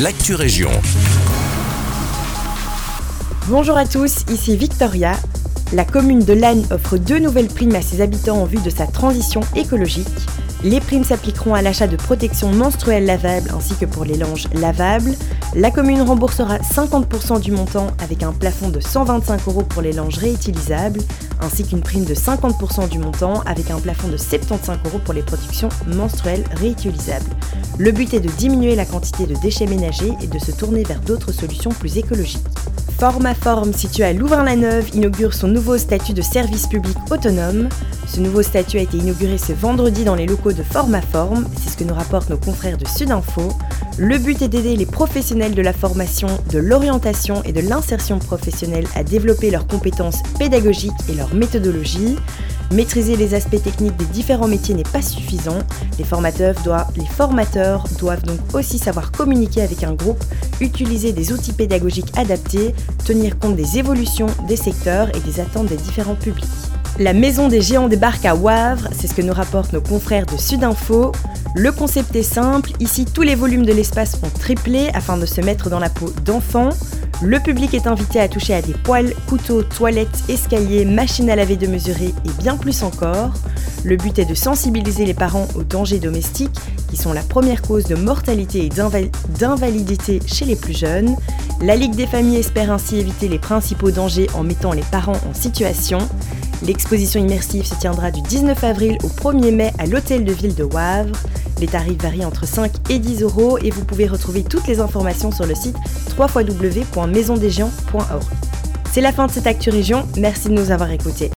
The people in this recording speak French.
l'actu région. Bonjour à tous, ici Victoria. La commune de Lannes offre deux nouvelles primes à ses habitants en vue de sa transition écologique. Les primes s'appliqueront à l'achat de protections menstruelles lavables ainsi que pour les linges lavables. La commune remboursera 50% du montant avec un plafond de 125 euros pour les linges réutilisables, ainsi qu'une prime de 50% du montant avec un plafond de 75 euros pour les protections menstruelles réutilisables. Le but est de diminuer la quantité de déchets ménagers et de se tourner vers d'autres solutions plus écologiques. Formaform, situé à Louvain-la-Neuve, inaugure son nouveau statut de service public autonome. Ce nouveau statut a été inauguré ce vendredi dans les locaux de Formaform, c'est ce que nous rapportent nos confrères de Sudinfo. Le but est d'aider les professionnels de la formation, de l'orientation et de l'insertion professionnelle à développer leurs compétences pédagogiques et leur méthodologie. Maîtriser les aspects techniques des différents métiers n'est pas suffisant. Les formateurs, doivent, donc aussi savoir communiquer avec un groupe, utiliser des outils pédagogiques adaptés, tenir compte des évolutions des secteurs et des attentes des différents publics. La maison des géants débarque à Wavre, c'est ce que nous rapportent nos confrères de Sudinfo. Le concept est simple, ici tous les volumes de l'espace ont triplé afin de se mettre dans la peau d'enfants. Le public est invité à toucher à des poêles, couteaux, toilettes, escaliers, machines à laver de mesurer et bien plus encore. Le but est de sensibiliser les parents aux dangers domestiques, qui sont la première cause de mortalité et d'invalidité chez les plus jeunes. La Ligue des familles espère ainsi éviter les principaux dangers en mettant les parents en situation. L'exposition immersive se tiendra du 19 avril au 1er mai à l'Hôtel de Ville de Wavre. Les tarifs varient entre 5 et 10 euros et vous pouvez retrouver toutes les informations sur le site www.maisondesgéants.org. C'est la fin de cette Actu Région, merci de nous avoir écoutés.